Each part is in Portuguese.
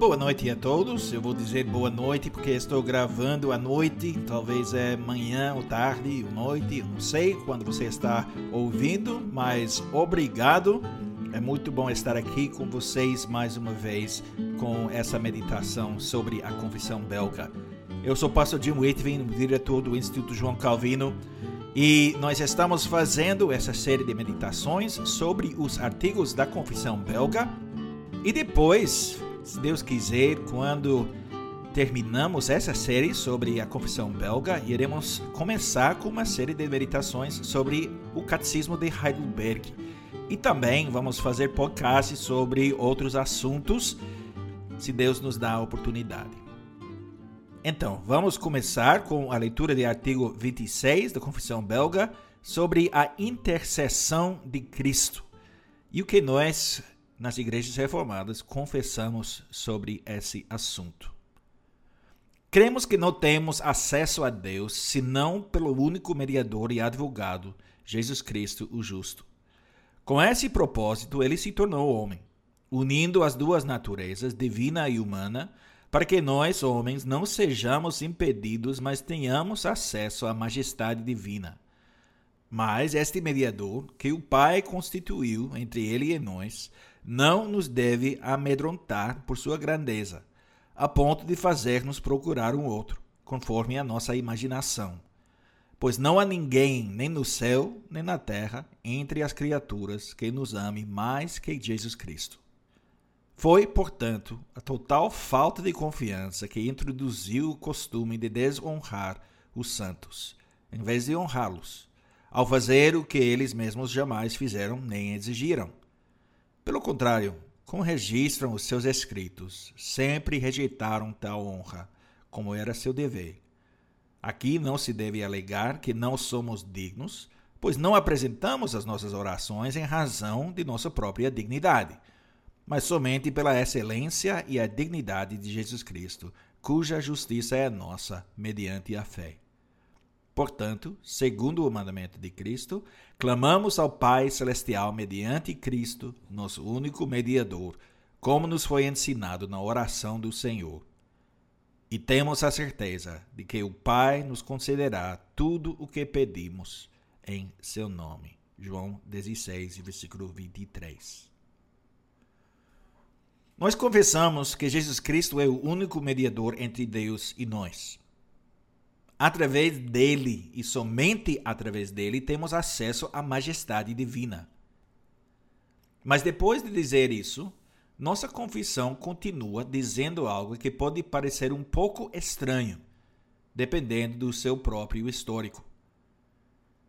Boa noite a todos. Eu vou dizer boa noite porque estou gravando à noite, talvez é manhã ou tarde ou noite, eu não sei quando você está ouvindo, mas obrigado. É muito bom estar aqui com vocês mais uma vez com essa meditação sobre a confissão belga. Eu sou o pastor Jim Whitvin, diretor do Instituto João Calvino, e nós estamos fazendo essa série de meditações sobre os artigos da confissão belga. E depois se Deus quiser, quando terminamos essa série sobre a confissão belga, iremos começar com uma série de meditações sobre o catecismo de Heidelberg. E também vamos fazer podcasts sobre outros assuntos, se Deus nos dá a oportunidade. Então, vamos começar com a leitura do artigo 26 da Confissão Belga sobre a intercessão de Cristo. E o que nós nas igrejas reformadas confessamos sobre esse assunto. Cremos que não temos acesso a Deus senão pelo único mediador e advogado, Jesus Cristo, o Justo. Com esse propósito, ele se tornou homem, unindo as duas naturezas, divina e humana, para que nós, homens, não sejamos impedidos, mas tenhamos acesso à majestade divina. Mas este mediador, que o Pai constituiu entre ele e nós, não nos deve amedrontar por sua grandeza, a ponto de fazer-nos procurar um outro, conforme a nossa imaginação. Pois não há ninguém, nem no céu, nem na terra, entre as criaturas, que nos ame mais que Jesus Cristo. Foi, portanto, a total falta de confiança que introduziu o costume de desonrar os santos, em vez de honrá-los, ao fazer o que eles mesmos jamais fizeram nem exigiram pelo contrário, como registram os seus escritos, sempre rejeitaram tal honra, como era seu dever. Aqui não se deve alegar que não somos dignos, pois não apresentamos as nossas orações em razão de nossa própria dignidade, mas somente pela excelência e a dignidade de Jesus Cristo, cuja justiça é nossa mediante a fé. Portanto, segundo o mandamento de Cristo, clamamos ao Pai Celestial mediante Cristo, nosso único mediador, como nos foi ensinado na oração do Senhor. E temos a certeza de que o Pai nos concederá tudo o que pedimos em seu nome. João 16, versículo 23. Nós confessamos que Jesus Cristo é o único mediador entre Deus e nós. Através dele e somente através dele temos acesso à majestade divina. Mas depois de dizer isso, nossa confissão continua dizendo algo que pode parecer um pouco estranho, dependendo do seu próprio histórico.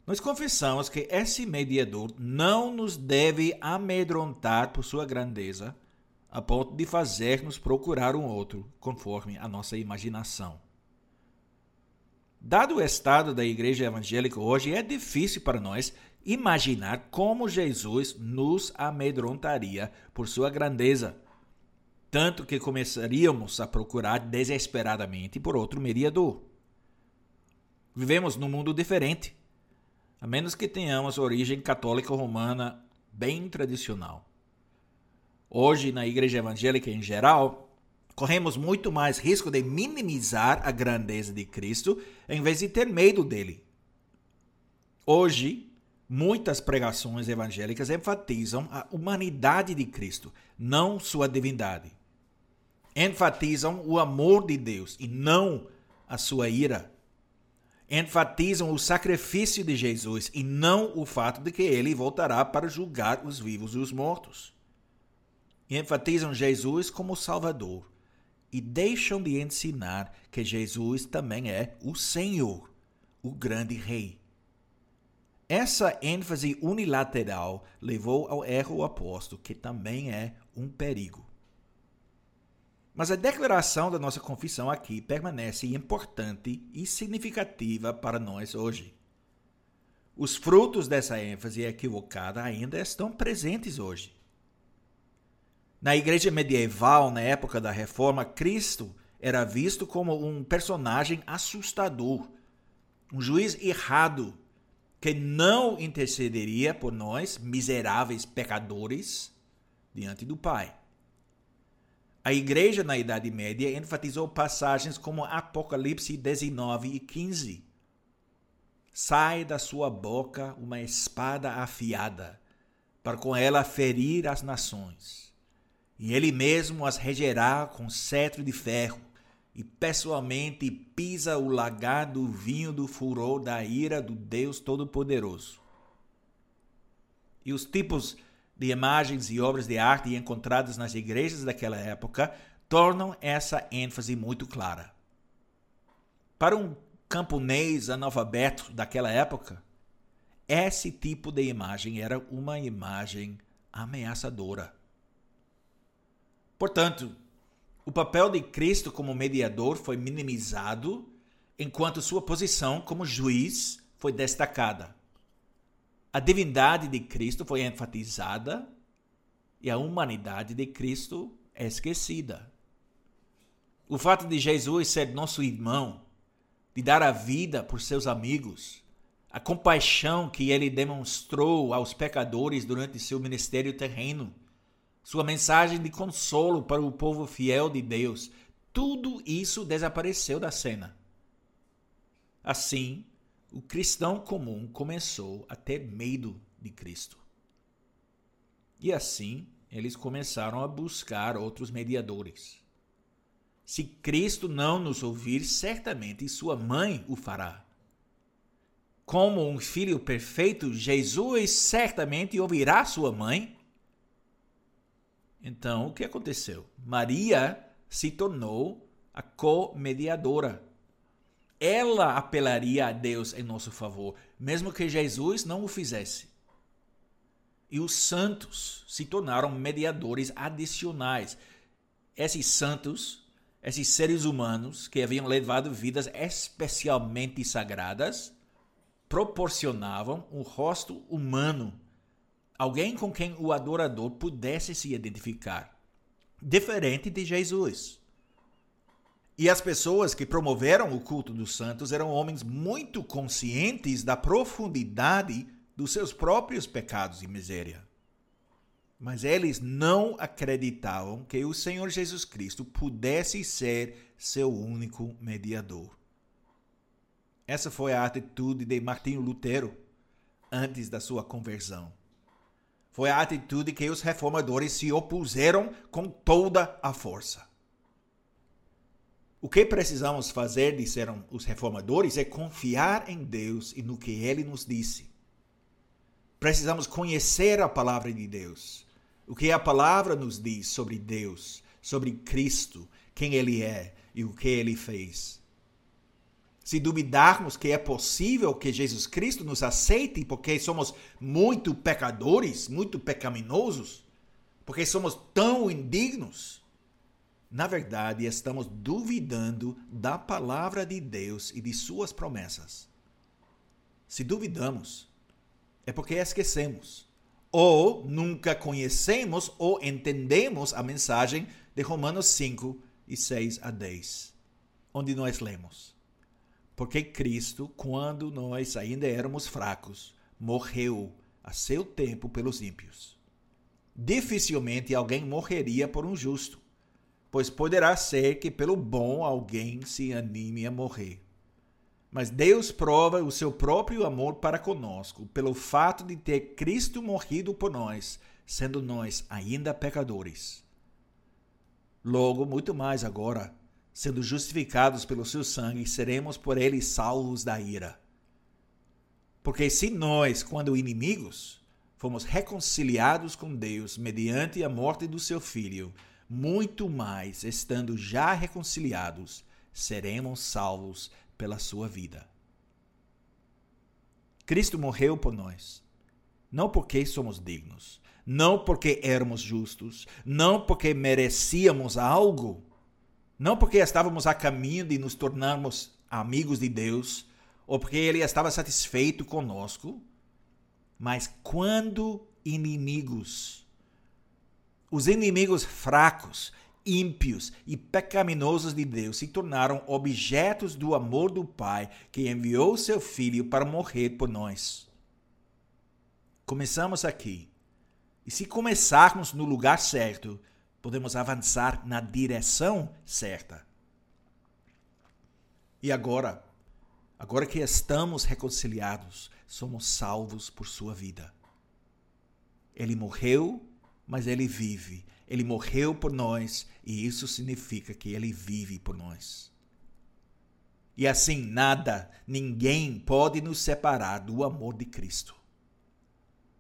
Nós confessamos que esse mediador não nos deve amedrontar por sua grandeza, a ponto de fazer-nos procurar um outro, conforme a nossa imaginação. Dado o estado da igreja evangélica hoje, é difícil para nós imaginar como Jesus nos amedrontaria por sua grandeza. Tanto que começaríamos a procurar desesperadamente por outro mediador. Vivemos num mundo diferente, a menos que tenhamos origem católica romana bem tradicional. Hoje, na igreja evangélica em geral, corremos muito mais risco de minimizar a grandeza de Cristo em vez de ter medo dele. Hoje, muitas pregações evangélicas enfatizam a humanidade de Cristo, não sua divindade. Enfatizam o amor de Deus e não a sua ira. Enfatizam o sacrifício de Jesus e não o fato de que ele voltará para julgar os vivos e os mortos. enfatizam Jesus como Salvador e deixam de ensinar que Jesus também é o Senhor, o grande Rei. Essa ênfase unilateral levou ao erro oposto, que também é um perigo. Mas a declaração da nossa confissão aqui permanece importante e significativa para nós hoje. Os frutos dessa ênfase equivocada ainda estão presentes hoje. Na igreja medieval, na época da reforma, Cristo era visto como um personagem assustador, um juiz errado que não intercederia por nós, miseráveis pecadores, diante do Pai. A igreja na Idade Média enfatizou passagens como Apocalipse 19 e 15. Sai da sua boca uma espada afiada, para com ela ferir as nações. E ele mesmo as regerá com cetro de ferro, e pessoalmente pisa o lagar do vinho do furor da ira do Deus Todo-Poderoso. E os tipos de imagens e obras de arte encontradas nas igrejas daquela época tornam essa ênfase muito clara. Para um camponês analfabeto daquela época, esse tipo de imagem era uma imagem ameaçadora. Portanto, o papel de Cristo como mediador foi minimizado, enquanto sua posição como juiz foi destacada a divindade de Cristo foi enfatizada e a humanidade de Cristo é esquecida. O fato de Jesus ser nosso irmão, de dar a vida por seus amigos, a compaixão que ele demonstrou aos pecadores durante seu ministério terreno, sua mensagem de consolo para o povo fiel de Deus, tudo isso desapareceu da cena. Assim, o cristão comum começou a ter medo de Cristo. E assim, eles começaram a buscar outros mediadores. Se Cristo não nos ouvir, certamente sua mãe o fará. Como um filho perfeito, Jesus certamente ouvirá sua mãe. Então, o que aconteceu? Maria se tornou a co-mediadora ela apelaria a Deus em nosso favor, mesmo que Jesus não o fizesse. E os santos se tornaram mediadores adicionais. Esses santos, esses seres humanos que haviam levado vidas especialmente sagradas, proporcionavam um rosto humano, alguém com quem o adorador pudesse se identificar, diferente de Jesus. E as pessoas que promoveram o culto dos santos eram homens muito conscientes da profundidade dos seus próprios pecados e miséria. Mas eles não acreditavam que o Senhor Jesus Cristo pudesse ser seu único mediador. Essa foi a atitude de Martinho Lutero antes da sua conversão. Foi a atitude que os reformadores se opuseram com toda a força. O que precisamos fazer, disseram os reformadores, é confiar em Deus e no que ele nos disse. Precisamos conhecer a palavra de Deus. O que a palavra nos diz sobre Deus, sobre Cristo, quem ele é e o que ele fez. Se duvidarmos que é possível que Jesus Cristo nos aceite porque somos muito pecadores, muito pecaminosos, porque somos tão indignos, na verdade, estamos duvidando da palavra de Deus e de suas promessas. Se duvidamos, é porque esquecemos, ou nunca conhecemos ou entendemos a mensagem de Romanos 5 e 6 a 10, onde nós lemos: Porque Cristo, quando nós ainda éramos fracos, morreu a seu tempo pelos ímpios. Dificilmente alguém morreria por um justo pois poderá ser que pelo bom alguém se anime a morrer. Mas Deus prova o seu próprio amor para conosco pelo fato de ter Cristo morrido por nós, sendo nós ainda pecadores. Logo, muito mais agora, sendo justificados pelo seu sangue, seremos por ele salvos da ira. Porque se nós, quando inimigos, fomos reconciliados com Deus mediante a morte do seu filho, muito mais, estando já reconciliados, seremos salvos pela sua vida. Cristo morreu por nós, não porque somos dignos, não porque éramos justos, não porque merecíamos algo, não porque estávamos a caminho de nos tornarmos amigos de Deus, ou porque Ele estava satisfeito conosco, mas quando inimigos os inimigos fracos, ímpios e pecaminosos de Deus se tornaram objetos do amor do Pai que enviou seu Filho para morrer por nós. Começamos aqui. E se começarmos no lugar certo, podemos avançar na direção certa. E agora, agora que estamos reconciliados, somos salvos por sua vida. Ele morreu, mas ele vive. Ele morreu por nós e isso significa que ele vive por nós. E assim, nada, ninguém pode nos separar do amor de Cristo.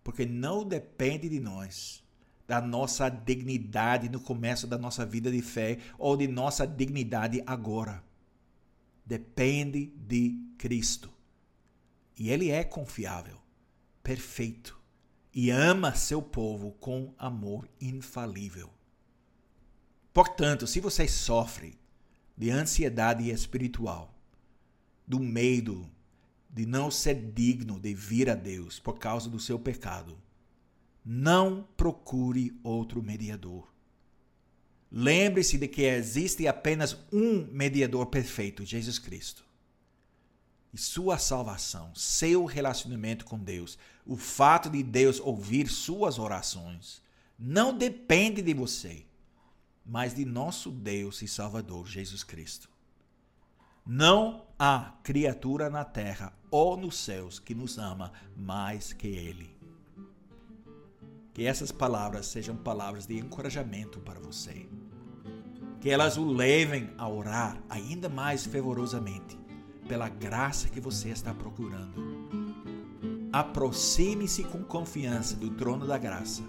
Porque não depende de nós, da nossa dignidade no começo da nossa vida de fé ou de nossa dignidade agora depende de Cristo. E ele é confiável, perfeito e ama seu povo com amor infalível. Portanto, se você sofre de ansiedade espiritual, do medo de não ser digno de vir a Deus por causa do seu pecado, não procure outro mediador. Lembre-se de que existe apenas um mediador perfeito, Jesus Cristo. E sua salvação, seu relacionamento com Deus, o fato de Deus ouvir suas orações, não depende de você, mas de nosso Deus e Salvador Jesus Cristo. Não há criatura na terra ou nos céus que nos ama mais que Ele. Que essas palavras sejam palavras de encorajamento para você. Que elas o levem a orar ainda mais fervorosamente pela graça que você está procurando. Aproxime-se com confiança do trono da graça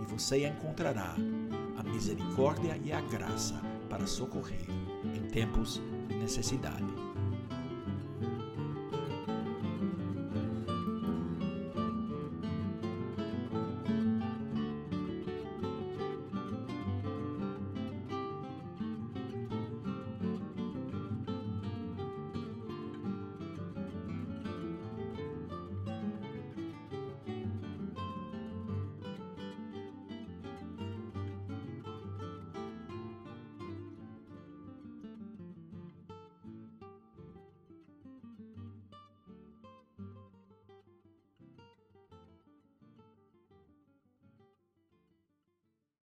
e você encontrará a misericórdia e a graça para socorrer em tempos de necessidade.